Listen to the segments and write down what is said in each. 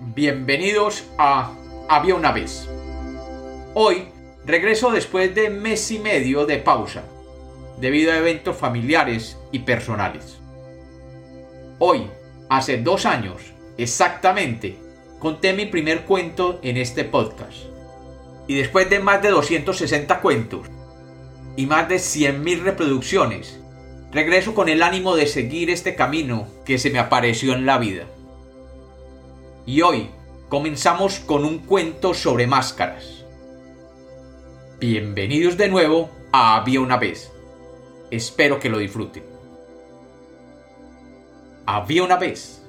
Bienvenidos a Había una vez. Hoy regreso después de mes y medio de pausa, debido a eventos familiares y personales. Hoy, hace dos años, exactamente, conté mi primer cuento en este podcast. Y después de más de 260 cuentos y más de 100.000 reproducciones, regreso con el ánimo de seguir este camino que se me apareció en la vida. Y hoy comenzamos con un cuento sobre máscaras. Bienvenidos de nuevo a Había una vez. Espero que lo disfruten. Había una vez.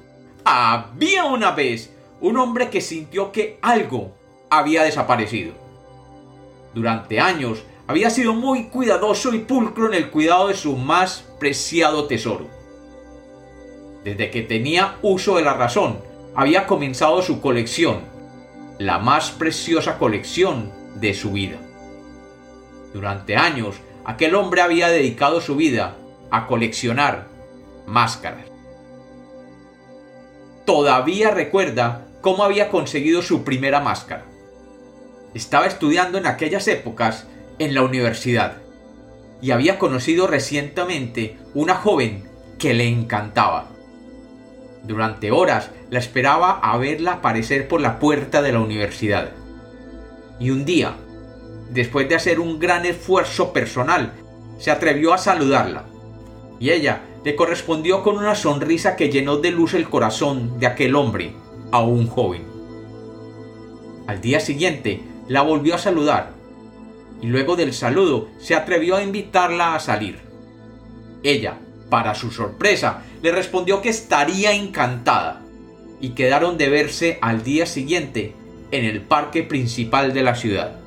Había una vez un hombre que sintió que algo había desaparecido. Durante años había sido muy cuidadoso y pulcro en el cuidado de su más preciado tesoro. Desde que tenía uso de la razón, había comenzado su colección, la más preciosa colección de su vida. Durante años, aquel hombre había dedicado su vida a coleccionar máscaras. Todavía recuerda cómo había conseguido su primera máscara. Estaba estudiando en aquellas épocas en la universidad y había conocido recientemente una joven que le encantaba. Durante horas la esperaba a verla aparecer por la puerta de la universidad. Y un día, después de hacer un gran esfuerzo personal, se atrevió a saludarla. Y ella le correspondió con una sonrisa que llenó de luz el corazón de aquel hombre, aún joven. Al día siguiente la volvió a saludar y luego del saludo se atrevió a invitarla a salir. Ella, para su sorpresa, le respondió que estaría encantada y quedaron de verse al día siguiente en el parque principal de la ciudad.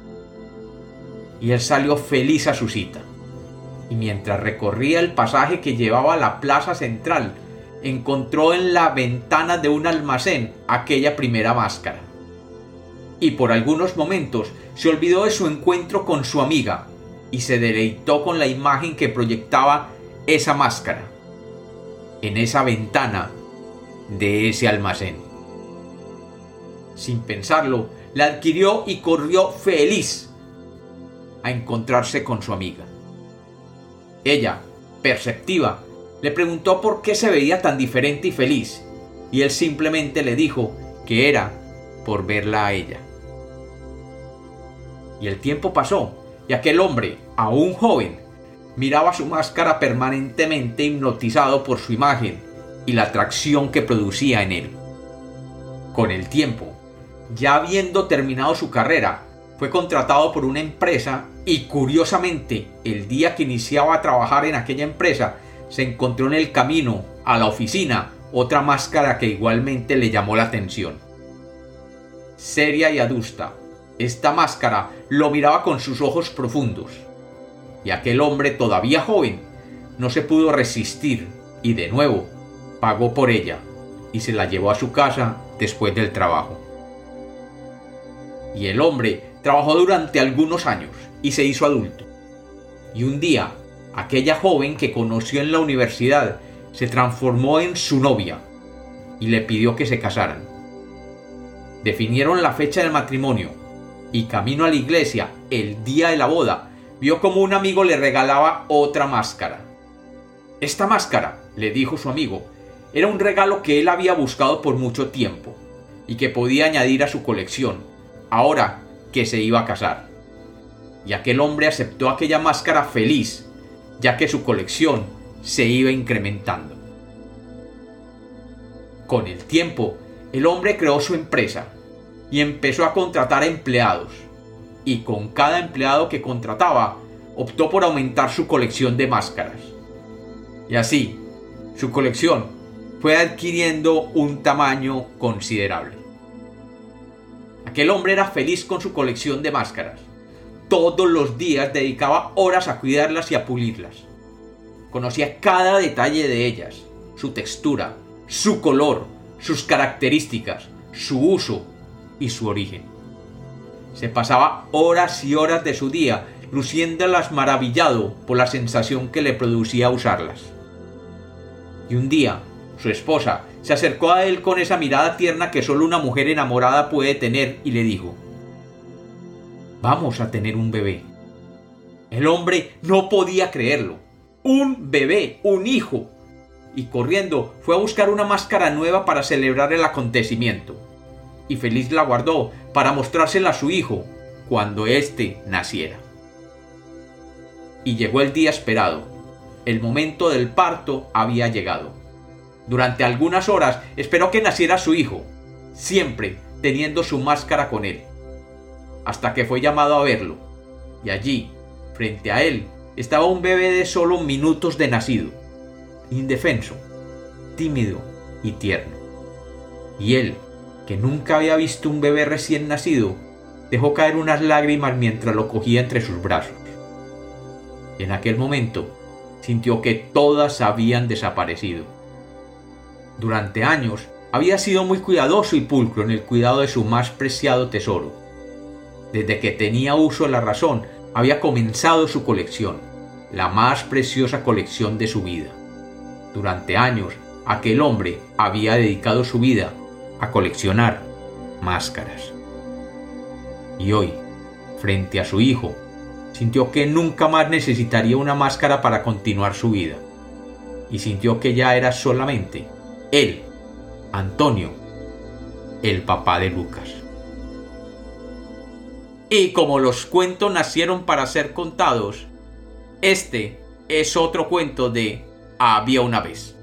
Y él salió feliz a su cita. Y mientras recorría el pasaje que llevaba a la plaza central, encontró en la ventana de un almacén aquella primera máscara. Y por algunos momentos se olvidó de su encuentro con su amiga y se deleitó con la imagen que proyectaba esa máscara en esa ventana de ese almacén. Sin pensarlo, la adquirió y corrió feliz a encontrarse con su amiga. Ella, perceptiva, le preguntó por qué se veía tan diferente y feliz, y él simplemente le dijo que era por verla a ella. Y el tiempo pasó, y aquel hombre, aún joven, miraba su máscara permanentemente hipnotizado por su imagen y la atracción que producía en él. Con el tiempo, ya habiendo terminado su carrera, fue contratado por una empresa y curiosamente el día que iniciaba a trabajar en aquella empresa se encontró en el camino a la oficina otra máscara que igualmente le llamó la atención. Seria y adusta, esta máscara lo miraba con sus ojos profundos y aquel hombre todavía joven no se pudo resistir y de nuevo pagó por ella y se la llevó a su casa después del trabajo. Y el hombre trabajó durante algunos años y se hizo adulto. Y un día, aquella joven que conoció en la universidad se transformó en su novia y le pidió que se casaran. Definieron la fecha del matrimonio y camino a la iglesia el día de la boda vio como un amigo le regalaba otra máscara. Esta máscara, le dijo su amigo, era un regalo que él había buscado por mucho tiempo y que podía añadir a su colección, ahora que se iba a casar. Y aquel hombre aceptó aquella máscara feliz, ya que su colección se iba incrementando. Con el tiempo, el hombre creó su empresa y empezó a contratar empleados y con cada empleado que contrataba optó por aumentar su colección de máscaras. Y así, su colección fue adquiriendo un tamaño considerable. Aquel hombre era feliz con su colección de máscaras. Todos los días dedicaba horas a cuidarlas y a pulirlas. Conocía cada detalle de ellas, su textura, su color, sus características, su uso y su origen. Se pasaba horas y horas de su día luciéndolas maravillado por la sensación que le producía usarlas. Y un día, su esposa se acercó a él con esa mirada tierna que solo una mujer enamorada puede tener y le dijo, Vamos a tener un bebé. El hombre no podía creerlo. Un bebé, un hijo. Y corriendo fue a buscar una máscara nueva para celebrar el acontecimiento. Y feliz la guardó para mostrársela a su hijo cuando éste naciera. Y llegó el día esperado. El momento del parto había llegado. Durante algunas horas esperó que naciera su hijo, siempre teniendo su máscara con él hasta que fue llamado a verlo, y allí, frente a él, estaba un bebé de solo minutos de nacido, indefenso, tímido y tierno. Y él, que nunca había visto un bebé recién nacido, dejó caer unas lágrimas mientras lo cogía entre sus brazos. Y en aquel momento sintió que todas habían desaparecido. Durante años había sido muy cuidadoso y pulcro en el cuidado de su más preciado tesoro, desde que tenía uso de la razón, había comenzado su colección, la más preciosa colección de su vida. Durante años, aquel hombre había dedicado su vida a coleccionar máscaras. Y hoy, frente a su hijo, sintió que nunca más necesitaría una máscara para continuar su vida. Y sintió que ya era solamente él, Antonio, el papá de Lucas. Y como los cuentos nacieron para ser contados, este es otro cuento de Había una vez.